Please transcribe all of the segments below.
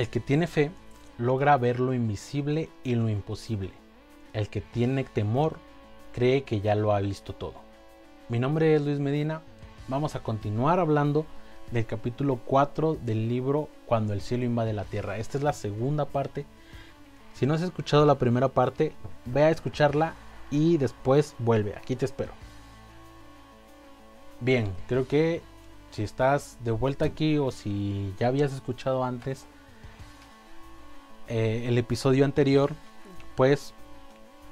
El que tiene fe logra ver lo invisible y lo imposible. El que tiene temor cree que ya lo ha visto todo. Mi nombre es Luis Medina. Vamos a continuar hablando del capítulo 4 del libro Cuando el cielo invade la tierra. Esta es la segunda parte. Si no has escuchado la primera parte, ve a escucharla y después vuelve. Aquí te espero. Bien, creo que si estás de vuelta aquí o si ya habías escuchado antes eh, el episodio anterior, pues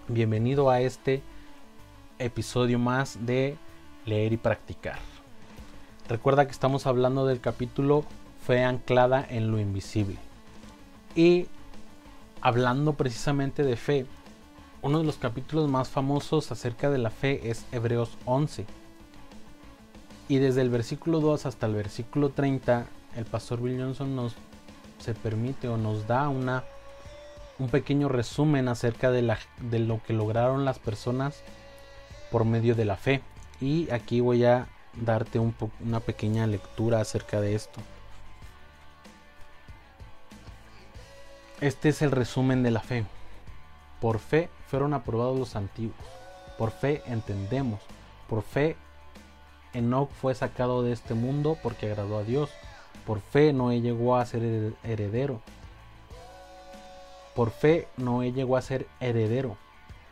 bienvenido a este episodio más de leer y practicar. Recuerda que estamos hablando del capítulo Fe anclada en lo invisible. Y hablando precisamente de fe, uno de los capítulos más famosos acerca de la fe es Hebreos 11. Y desde el versículo 2 hasta el versículo 30, el pastor Bill Johnson nos se permite o nos da una, un pequeño resumen acerca de, la, de lo que lograron las personas por medio de la fe. Y aquí voy a darte un una pequeña lectura acerca de esto. Este es el resumen de la fe. Por fe fueron aprobados los antiguos. Por fe entendemos. Por fe Enoch fue sacado de este mundo porque agradó a Dios. Por fe Noé llegó a ser heredero. Por fe Noé llegó a ser heredero.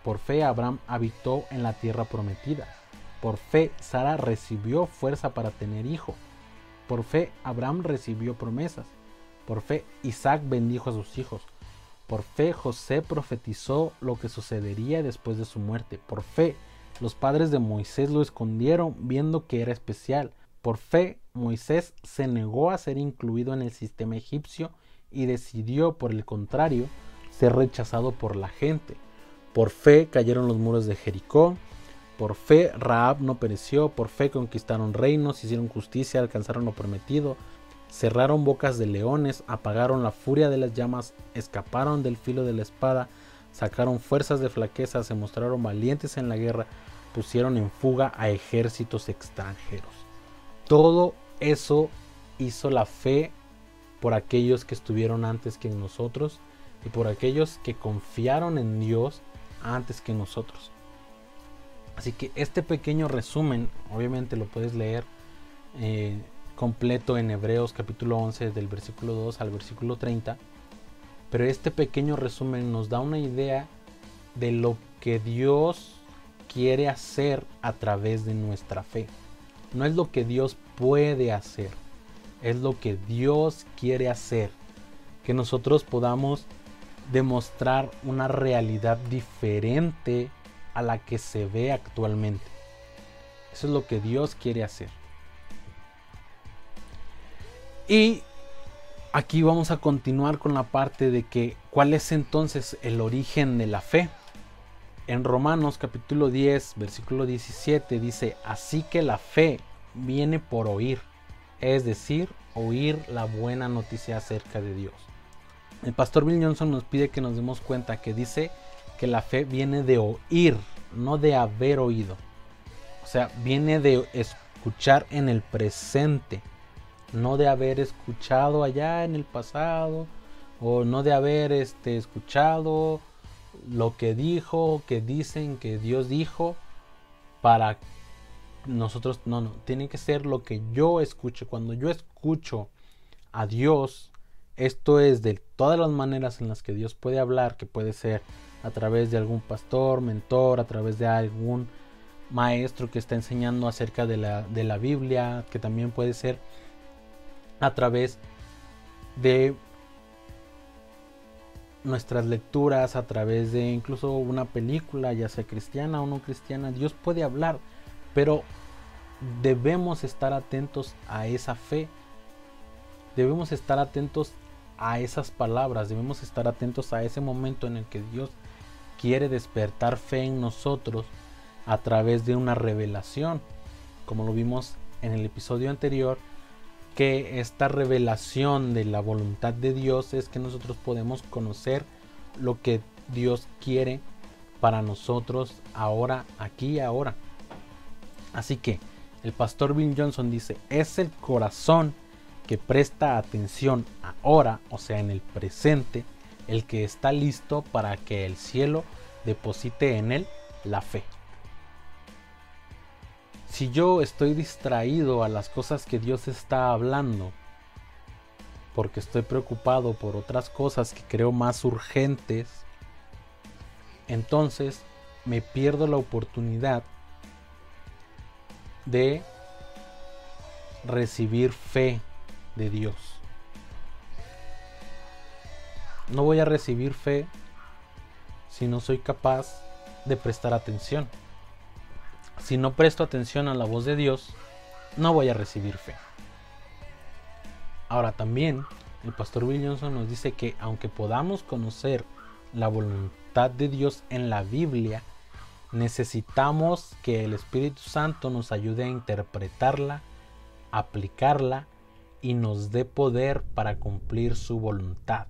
Por fe Abraham habitó en la tierra prometida. Por fe Sara recibió fuerza para tener hijo. Por fe Abraham recibió promesas. Por fe Isaac bendijo a sus hijos. Por fe José profetizó lo que sucedería después de su muerte. Por fe los padres de Moisés lo escondieron viendo que era especial. Por fe Moisés se negó a ser incluido en el sistema egipcio y decidió, por el contrario, ser rechazado por la gente. Por fe cayeron los muros de Jericó. Por fe Raab no pereció. Por fe conquistaron reinos, hicieron justicia, alcanzaron lo prometido cerraron bocas de leones, apagaron la furia de las llamas, escaparon del filo de la espada, sacaron fuerzas de flaqueza, se mostraron valientes en la guerra, pusieron en fuga a ejércitos extranjeros. Todo eso hizo la fe por aquellos que estuvieron antes que nosotros y por aquellos que confiaron en Dios antes que nosotros. Así que este pequeño resumen, obviamente lo puedes leer eh, completo en Hebreos capítulo 11 del versículo 2 al versículo 30. Pero este pequeño resumen nos da una idea de lo que Dios quiere hacer a través de nuestra fe. No es lo que Dios puede hacer, es lo que Dios quiere hacer. Que nosotros podamos demostrar una realidad diferente a la que se ve actualmente. Eso es lo que Dios quiere hacer. Y aquí vamos a continuar con la parte de que cuál es entonces el origen de la fe. En Romanos capítulo 10, versículo 17 dice, así que la fe viene por oír, es decir, oír la buena noticia acerca de Dios. El pastor Bill Johnson nos pide que nos demos cuenta que dice que la fe viene de oír, no de haber oído. O sea, viene de escuchar en el presente no de haber escuchado allá en el pasado o no de haber este, escuchado lo que dijo, que dicen que Dios dijo para nosotros, no, no, tiene que ser lo que yo escuche. Cuando yo escucho a Dios, esto es de todas las maneras en las que Dios puede hablar, que puede ser a través de algún pastor, mentor, a través de algún maestro que está enseñando acerca de la, de la Biblia, que también puede ser a través de nuestras lecturas, a través de incluso una película, ya sea cristiana o no cristiana, Dios puede hablar, pero debemos estar atentos a esa fe, debemos estar atentos a esas palabras, debemos estar atentos a ese momento en el que Dios quiere despertar fe en nosotros a través de una revelación, como lo vimos en el episodio anterior, que esta revelación de la voluntad de Dios es que nosotros podemos conocer lo que Dios quiere para nosotros ahora, aquí y ahora. Así que el pastor Bill Johnson dice, es el corazón que presta atención ahora, o sea, en el presente, el que está listo para que el cielo deposite en él la fe. Si yo estoy distraído a las cosas que Dios está hablando, porque estoy preocupado por otras cosas que creo más urgentes, entonces me pierdo la oportunidad de recibir fe de Dios. No voy a recibir fe si no soy capaz de prestar atención. Si no presto atención a la voz de Dios, no voy a recibir fe. Ahora también el pastor Will Johnson nos dice que aunque podamos conocer la voluntad de Dios en la Biblia, necesitamos que el Espíritu Santo nos ayude a interpretarla, aplicarla y nos dé poder para cumplir su voluntad.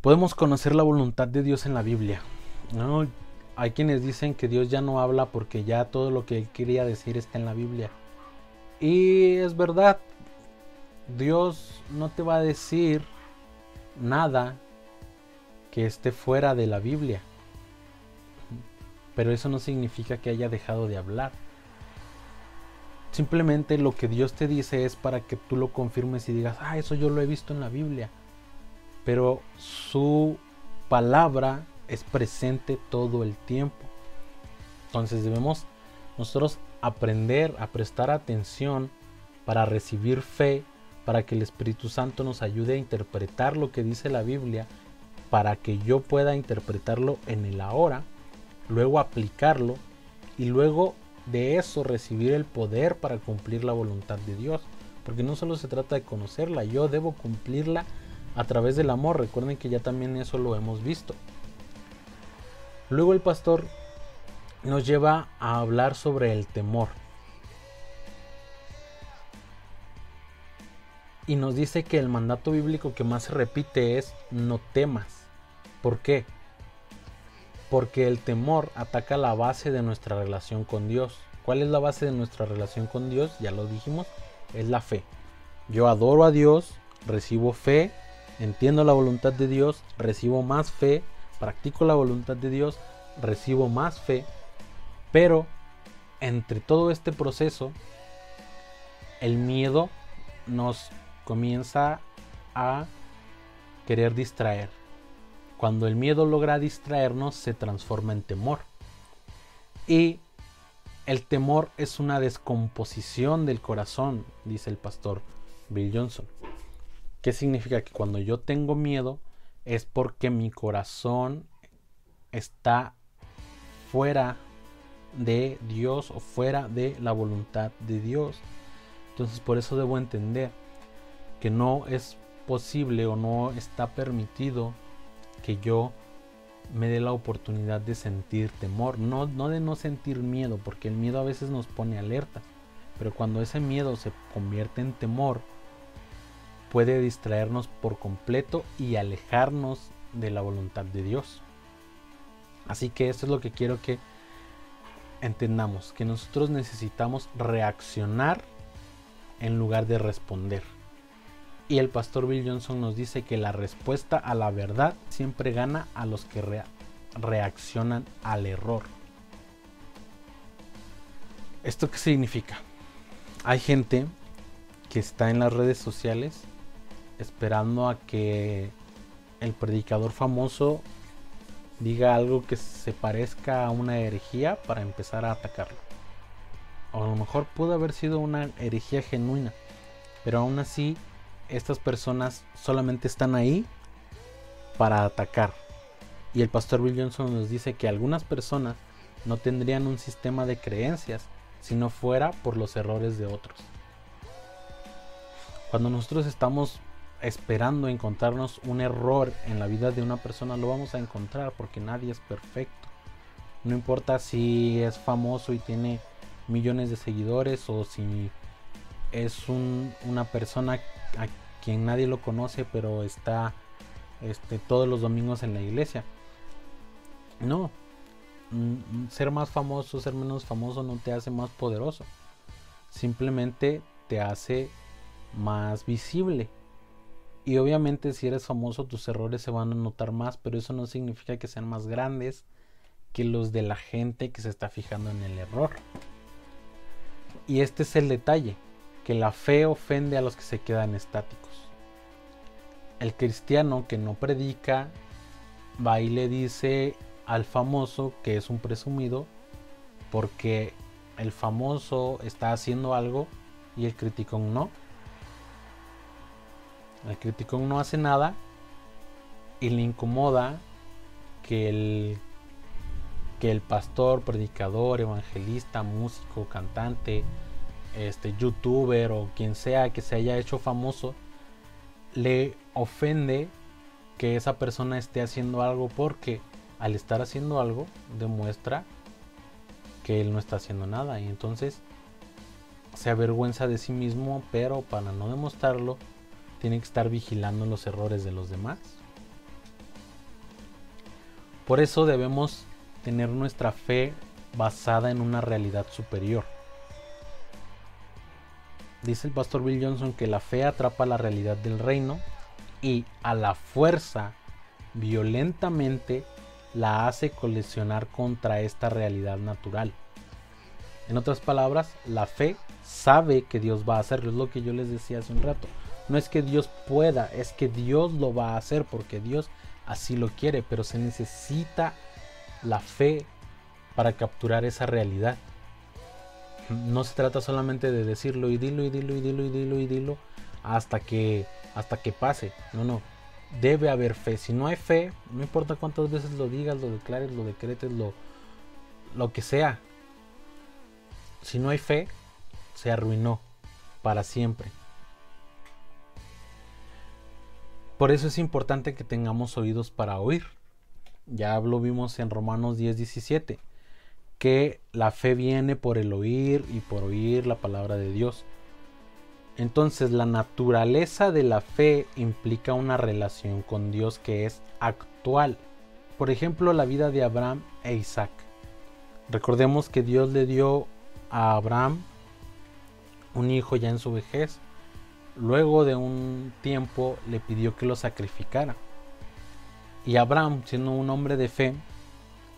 Podemos conocer la voluntad de Dios en la Biblia. ¿no? Hay quienes dicen que Dios ya no habla porque ya todo lo que él quería decir está en la Biblia. Y es verdad, Dios no te va a decir nada que esté fuera de la Biblia. Pero eso no significa que haya dejado de hablar. Simplemente lo que Dios te dice es para que tú lo confirmes y digas, ah, eso yo lo he visto en la Biblia. Pero su palabra es presente todo el tiempo. Entonces debemos nosotros aprender a prestar atención para recibir fe, para que el Espíritu Santo nos ayude a interpretar lo que dice la Biblia, para que yo pueda interpretarlo en el ahora, luego aplicarlo y luego de eso recibir el poder para cumplir la voluntad de Dios. Porque no solo se trata de conocerla, yo debo cumplirla a través del amor. Recuerden que ya también eso lo hemos visto. Luego el pastor nos lleva a hablar sobre el temor. Y nos dice que el mandato bíblico que más se repite es no temas. ¿Por qué? Porque el temor ataca la base de nuestra relación con Dios. ¿Cuál es la base de nuestra relación con Dios? Ya lo dijimos, es la fe. Yo adoro a Dios, recibo fe, entiendo la voluntad de Dios, recibo más fe, practico la voluntad de Dios, recibo más fe, pero entre todo este proceso, el miedo nos comienza a querer distraer. Cuando el miedo logra distraernos, se transforma en temor. Y el temor es una descomposición del corazón, dice el pastor Bill Johnson. ¿Qué significa? Que cuando yo tengo miedo es porque mi corazón está fuera de Dios o fuera de la voluntad de Dios. Entonces por eso debo entender que no es posible o no está permitido que yo me dé la oportunidad de sentir temor, no, no de no sentir miedo, porque el miedo a veces nos pone alerta, pero cuando ese miedo se convierte en temor, puede distraernos por completo y alejarnos de la voluntad de Dios. Así que esto es lo que quiero que entendamos, que nosotros necesitamos reaccionar en lugar de responder. Y el pastor Bill Johnson nos dice que la respuesta a la verdad siempre gana a los que reaccionan al error. ¿Esto qué significa? Hay gente que está en las redes sociales esperando a que el predicador famoso diga algo que se parezca a una herejía para empezar a atacarlo. O a lo mejor pudo haber sido una herejía genuina, pero aún así estas personas solamente están ahí para atacar. Y el pastor Bill Johnson nos dice que algunas personas no tendrían un sistema de creencias si no fuera por los errores de otros. Cuando nosotros estamos esperando encontrarnos un error en la vida de una persona, lo vamos a encontrar porque nadie es perfecto. No importa si es famoso y tiene millones de seguidores o si es una persona a quien nadie lo conoce pero está este, todos los domingos en la iglesia. No, mm, ser más famoso, ser menos famoso no te hace más poderoso. Simplemente te hace más visible. Y obviamente si eres famoso tus errores se van a notar más, pero eso no significa que sean más grandes que los de la gente que se está fijando en el error. Y este es el detalle, que la fe ofende a los que se quedan estáticos. El cristiano que no predica va y le dice al famoso que es un presumido porque el famoso está haciendo algo y el criticón no. El criticón no hace nada y le incomoda que el que el pastor, predicador, evangelista, músico, cantante, este youtuber o quien sea que se haya hecho famoso le ofende que esa persona esté haciendo algo porque al estar haciendo algo demuestra que él no está haciendo nada. Y entonces se avergüenza de sí mismo, pero para no demostrarlo tiene que estar vigilando los errores de los demás. Por eso debemos tener nuestra fe basada en una realidad superior. Dice el pastor Bill Johnson que la fe atrapa la realidad del reino y a la fuerza, violentamente, la hace colisionar contra esta realidad natural. En otras palabras, la fe sabe que Dios va a hacerlo. Es lo que yo les decía hace un rato. No es que Dios pueda, es que Dios lo va a hacer porque Dios así lo quiere, pero se necesita la fe para capturar esa realidad. No se trata solamente de decirlo y dilo y dilo y dilo y dilo y dilo hasta que hasta que pase. No, no. Debe haber fe. Si no hay fe, no importa cuántas veces lo digas, lo declares, lo decretes, lo, lo que sea. Si no hay fe, se arruinó para siempre. Por eso es importante que tengamos oídos para oír. Ya lo vimos en Romanos 10, 17, que la fe viene por el oír y por oír la palabra de Dios. Entonces la naturaleza de la fe implica una relación con Dios que es actual. Por ejemplo, la vida de Abraham e Isaac. Recordemos que Dios le dio a Abraham un hijo ya en su vejez. Luego de un tiempo le pidió que lo sacrificara. Y Abraham, siendo un hombre de fe,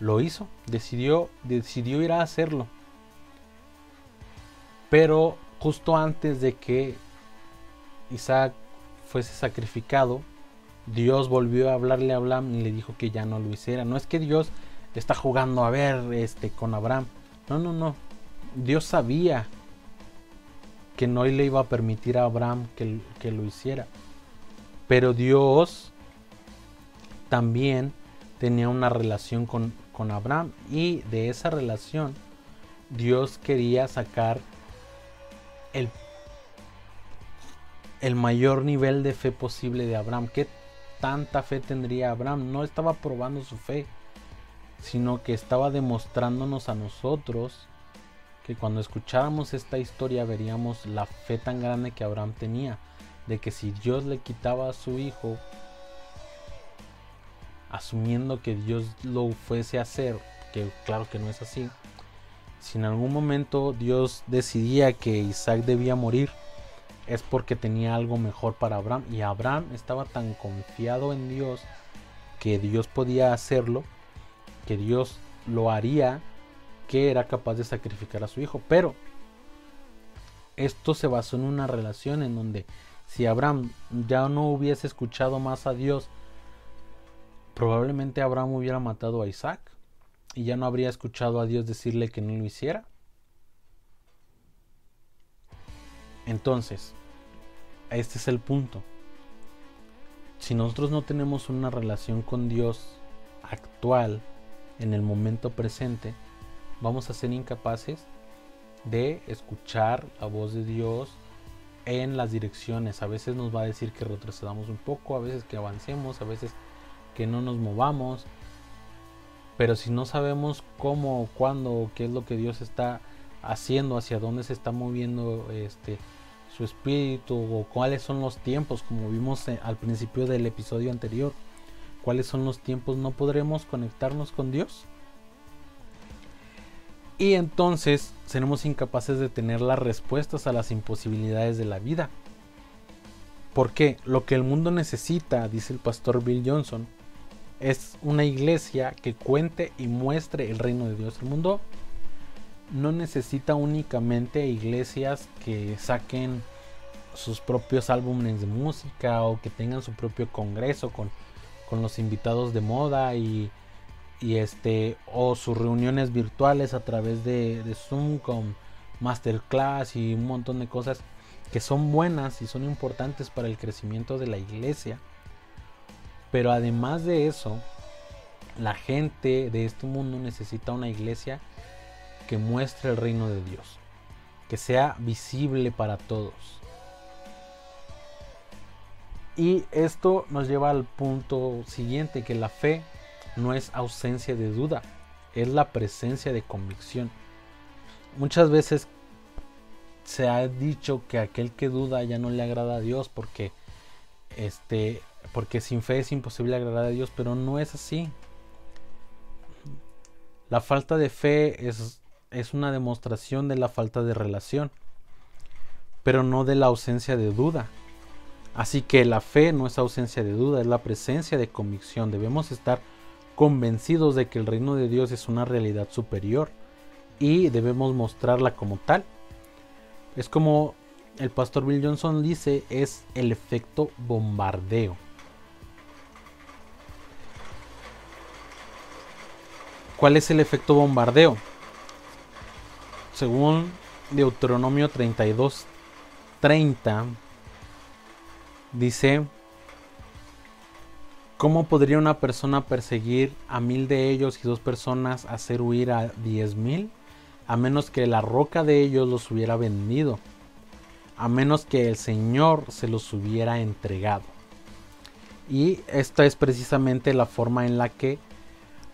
lo hizo, decidió, decidió ir a hacerlo. Pero justo antes de que Isaac fuese sacrificado, Dios volvió a hablarle a Abraham y le dijo que ya no lo hiciera. No es que Dios está jugando a ver este con Abraham. No, no, no. Dios sabía que no le iba a permitir a Abraham que, que lo hiciera. Pero Dios también tenía una relación con, con Abraham y de esa relación Dios quería sacar el, el mayor nivel de fe posible de Abraham. ¿Qué tanta fe tendría Abraham? No estaba probando su fe, sino que estaba demostrándonos a nosotros que cuando escucháramos esta historia veríamos la fe tan grande que Abraham tenía, de que si Dios le quitaba a su hijo, asumiendo que Dios lo fuese a hacer, que claro que no es así, si en algún momento Dios decidía que Isaac debía morir, es porque tenía algo mejor para Abraham. Y Abraham estaba tan confiado en Dios que Dios podía hacerlo, que Dios lo haría, que era capaz de sacrificar a su hijo. Pero esto se basó en una relación en donde si Abraham ya no hubiese escuchado más a Dios, probablemente Abraham hubiera matado a Isaac y ya no habría escuchado a Dios decirle que no lo hiciera. Entonces, este es el punto. Si nosotros no tenemos una relación con Dios actual, en el momento presente, vamos a ser incapaces de escuchar la voz de Dios en las direcciones. A veces nos va a decir que retrocedamos un poco, a veces que avancemos, a veces que no nos movamos. Pero si no sabemos cómo, cuándo, qué es lo que Dios está haciendo, hacia dónde se está moviendo este su espíritu o cuáles son los tiempos, como vimos eh, al principio del episodio anterior, cuáles son los tiempos, no podremos conectarnos con Dios. Y entonces seremos incapaces de tener las respuestas a las imposibilidades de la vida. Porque lo que el mundo necesita, dice el pastor Bill Johnson, es una iglesia que cuente y muestre el reino de Dios. El mundo no necesita únicamente iglesias que saquen sus propios álbumes de música o que tengan su propio congreso con, con los invitados de moda y, y, este o sus reuniones virtuales a través de, Zoom con masterclass y un montón de cosas que son buenas y son importantes para el crecimiento de la iglesia. Pero además de eso, la gente de este mundo necesita una iglesia que muestre el reino de Dios, que sea visible para todos. Y esto nos lleva al punto siguiente, que la fe no es ausencia de duda, es la presencia de convicción. Muchas veces se ha dicho que aquel que duda ya no le agrada a Dios porque este porque sin fe es imposible agradar a Dios, pero no es así. La falta de fe es es una demostración de la falta de relación, pero no de la ausencia de duda. Así que la fe no es ausencia de duda, es la presencia de convicción. Debemos estar convencidos de que el reino de Dios es una realidad superior y debemos mostrarla como tal. Es como el pastor Bill Johnson dice, es el efecto bombardeo. ¿Cuál es el efecto bombardeo? según Deuteronomio 32, 30, dice, ¿cómo podría una persona perseguir a mil de ellos y dos personas hacer huir a diez mil? A menos que la roca de ellos los hubiera vendido, a menos que el Señor se los hubiera entregado. Y esta es precisamente la forma en la que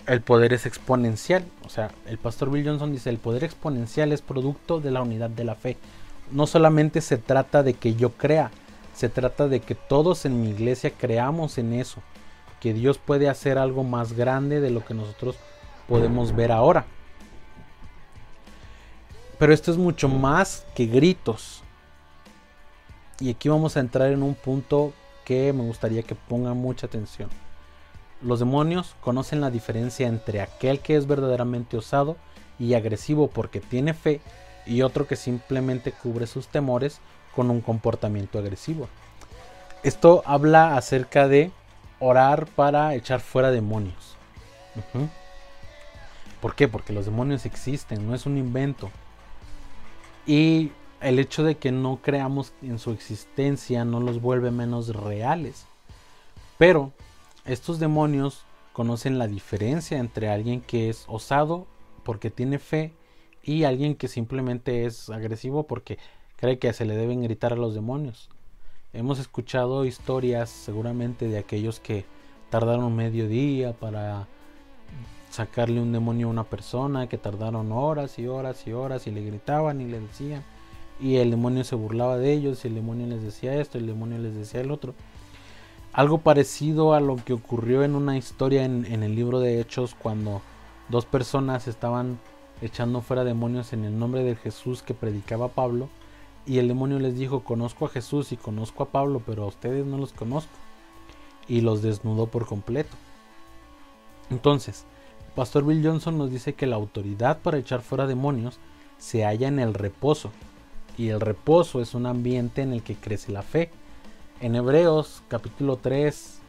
el poder es exponencial. O sea, el pastor Bill Johnson dice, el poder exponencial es producto de la unidad de la fe. No solamente se trata de que yo crea, se trata de que todos en mi iglesia creamos en eso, que Dios puede hacer algo más grande de lo que nosotros podemos ver ahora. Pero esto es mucho más que gritos. Y aquí vamos a entrar en un punto que me gustaría que pongan mucha atención. Los demonios conocen la diferencia entre aquel que es verdaderamente osado y agresivo porque tiene fe y otro que simplemente cubre sus temores con un comportamiento agresivo. Esto habla acerca de orar para echar fuera demonios. ¿Por qué? Porque los demonios existen, no es un invento. Y el hecho de que no creamos en su existencia no los vuelve menos reales. Pero estos demonios conocen la diferencia entre alguien que es osado porque tiene fe y alguien que simplemente es agresivo porque cree que se le deben gritar a los demonios. Hemos escuchado historias seguramente de aquellos que tardaron medio día para sacarle un demonio a una persona, que tardaron horas y horas y horas y le gritaban y le decían y el demonio se burlaba de ellos y el demonio les decía esto, el demonio les decía el otro. Algo parecido a lo que ocurrió en una historia en, el libro de Hechos cuando dos personas estaban echando fuera demonios en el nombre de Jesús que predicaba Pablo y el demonio les dijo conozco a Jesús y conozco a Pablo pero a ustedes no los conozco y los desnudó por completo. Entonces, Pastor Bill Johnson nos dice que la autoridad para echar fuera demonios se halla en el reposo. Y el reposo es un ambiente en el que crece la fe. En Hebreos capítulo 3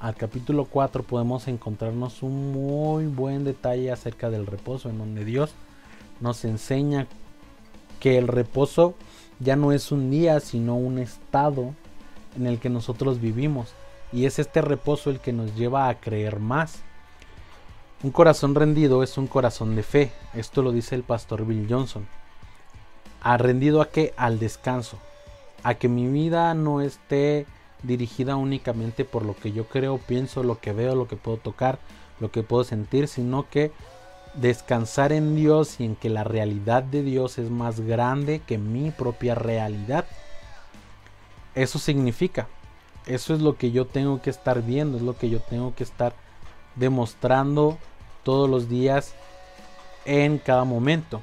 al capítulo 4 podemos encontrarnos un muy buen detalle acerca del reposo, en donde Dios nos enseña que el reposo ya no es un día, sino un estado en el que nosotros vivimos. Y es este reposo el que nos lleva a creer más. Un corazón rendido es un corazón de fe. Esto lo dice el pastor Bill Johnson. ¿Ha rendido a qué? Al descanso a que mi vida no esté dirigida únicamente por lo que yo creo, pienso, lo que veo, lo que puedo tocar, lo que puedo sentir, sino que descansar en Dios y en que la realidad de Dios es más grande que mi propia realidad. Eso significa, eso es lo que yo tengo que estar viendo, es lo que yo tengo que estar demostrando todos los días en cada momento.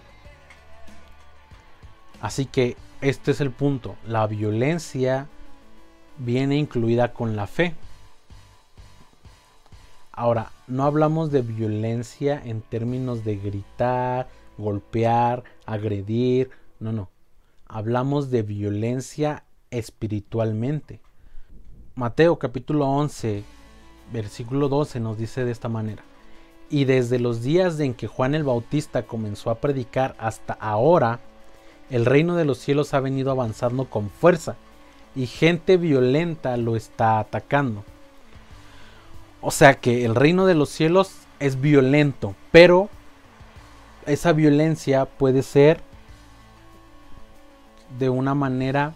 Así que este es el punto. La violencia viene incluida con la fe. Ahora, no hablamos de violencia en términos de gritar, golpear, agredir. No, no. Hablamos de violencia espiritualmente. Mateo capítulo 11, versículo 12 nos dice de esta manera. Y desde los días en que Juan el Bautista comenzó a predicar hasta ahora, el reino de los cielos ha venido avanzando con fuerza y gente violenta lo está atacando. O sea que el reino de los cielos es violento, pero esa violencia puede ser de una manera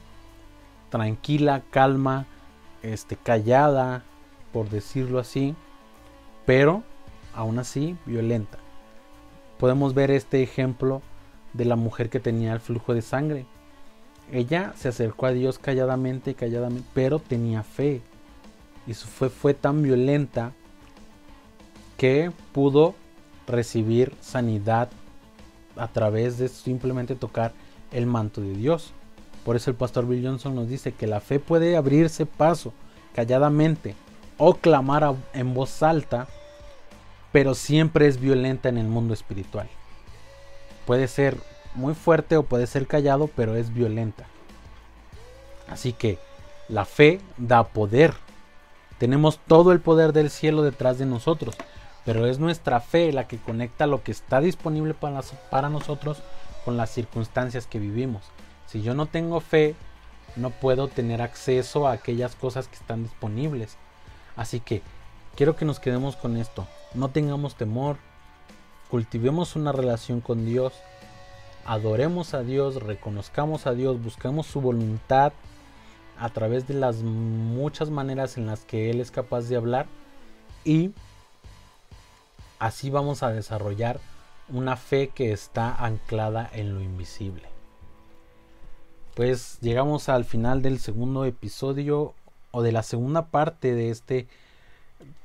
tranquila, calma, este, callada, por decirlo así, pero aún así violenta. Podemos ver este ejemplo de la mujer que tenía el flujo de sangre. Ella se acercó a Dios calladamente, calladamente, pero tenía fe. Y su fe fue tan violenta que pudo recibir sanidad a través de simplemente tocar el manto de Dios. Por eso el pastor Bill Johnson nos dice que la fe puede abrirse paso calladamente o clamar en voz alta, pero siempre es violenta en el mundo espiritual. Puede ser muy fuerte o puede ser callado, pero es violenta. Así que la fe da poder. Tenemos todo el poder del cielo detrás de nosotros, pero es nuestra fe la que conecta lo que está disponible para, nosotros con las circunstancias que vivimos. Si yo no tengo fe, no puedo tener acceso a aquellas cosas que están disponibles. Así que quiero que nos quedemos con esto. No tengamos temor, cultivemos una relación con Dios, adoremos a Dios, reconozcamos a Dios, buscamos su voluntad a través de las muchas maneras en las que Él es capaz de hablar y así vamos a desarrollar una fe que está anclada en lo invisible. Pues llegamos al final del segundo episodio o de la segunda parte de este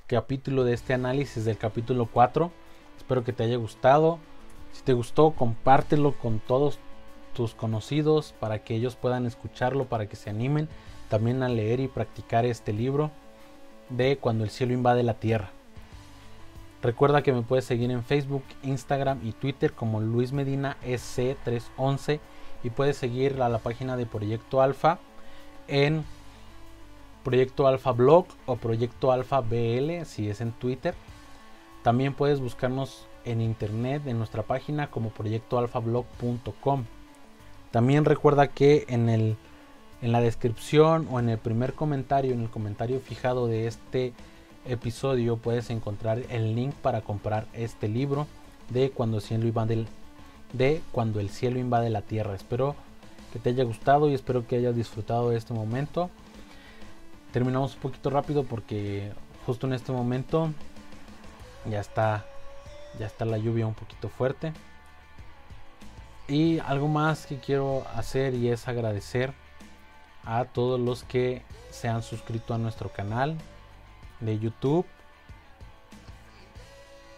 capítulo, de este análisis del capítulo 4. Espero que te haya gustado. Si te gustó, compártelo con todos tus conocidos para que ellos puedan escucharlo, para que se animen también a leer y practicar este libro de Cuando el cielo invade la tierra. Recuerda que me puedes seguir en Facebook, Instagram y Twitter como Luis Medina SC311 y puedes seguir a la página de Proyecto Alfa en Proyecto Alfa Blog o Proyecto Alfa BL si es en Twitter. También puedes buscarnos en internet en nuestra página como proyectoalfablog.com. También recuerda que en, el, en la descripción o en el primer comentario, en el comentario fijado de este episodio, puedes encontrar el link para comprar este libro de Cuando el cielo invade, de Cuando el cielo invade la tierra. Espero que te haya gustado y espero que hayas disfrutado de este momento. Terminamos un poquito rápido porque justo en este momento ya está ya está la lluvia un poquito fuerte y algo más que quiero hacer y es agradecer a todos los que se han suscrito a nuestro canal de YouTube.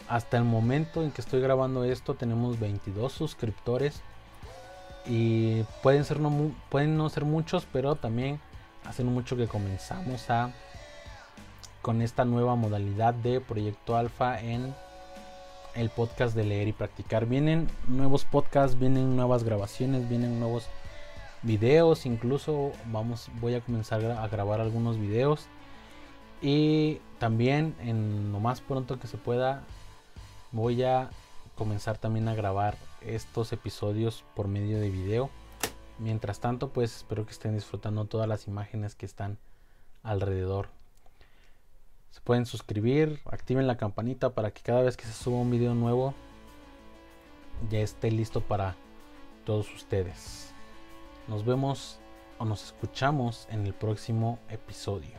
Hasta el momento en que estoy grabando esto tenemos 22 suscriptores. Y pueden ser no, pueden no ser muchos pero también hace mucho que comenzamos a con esta nueva modalidad de proyecto alfa en el podcast de leer y practicar. Vienen nuevos podcasts, vienen nuevas grabaciones, vienen nuevos videos, incluso vamos voy a comenzar a grabar algunos videos y también en lo más pronto que se pueda voy a comenzar también a grabar estos episodios por medio de video. Mientras tanto, pues espero que estén disfrutando todas las imágenes que están alrededor se pueden suscribir, activen la campanita para que cada vez que se suba un video nuevo ya esté listo para todos ustedes. Nos vemos o nos escuchamos en el próximo episodio.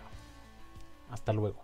Hasta luego.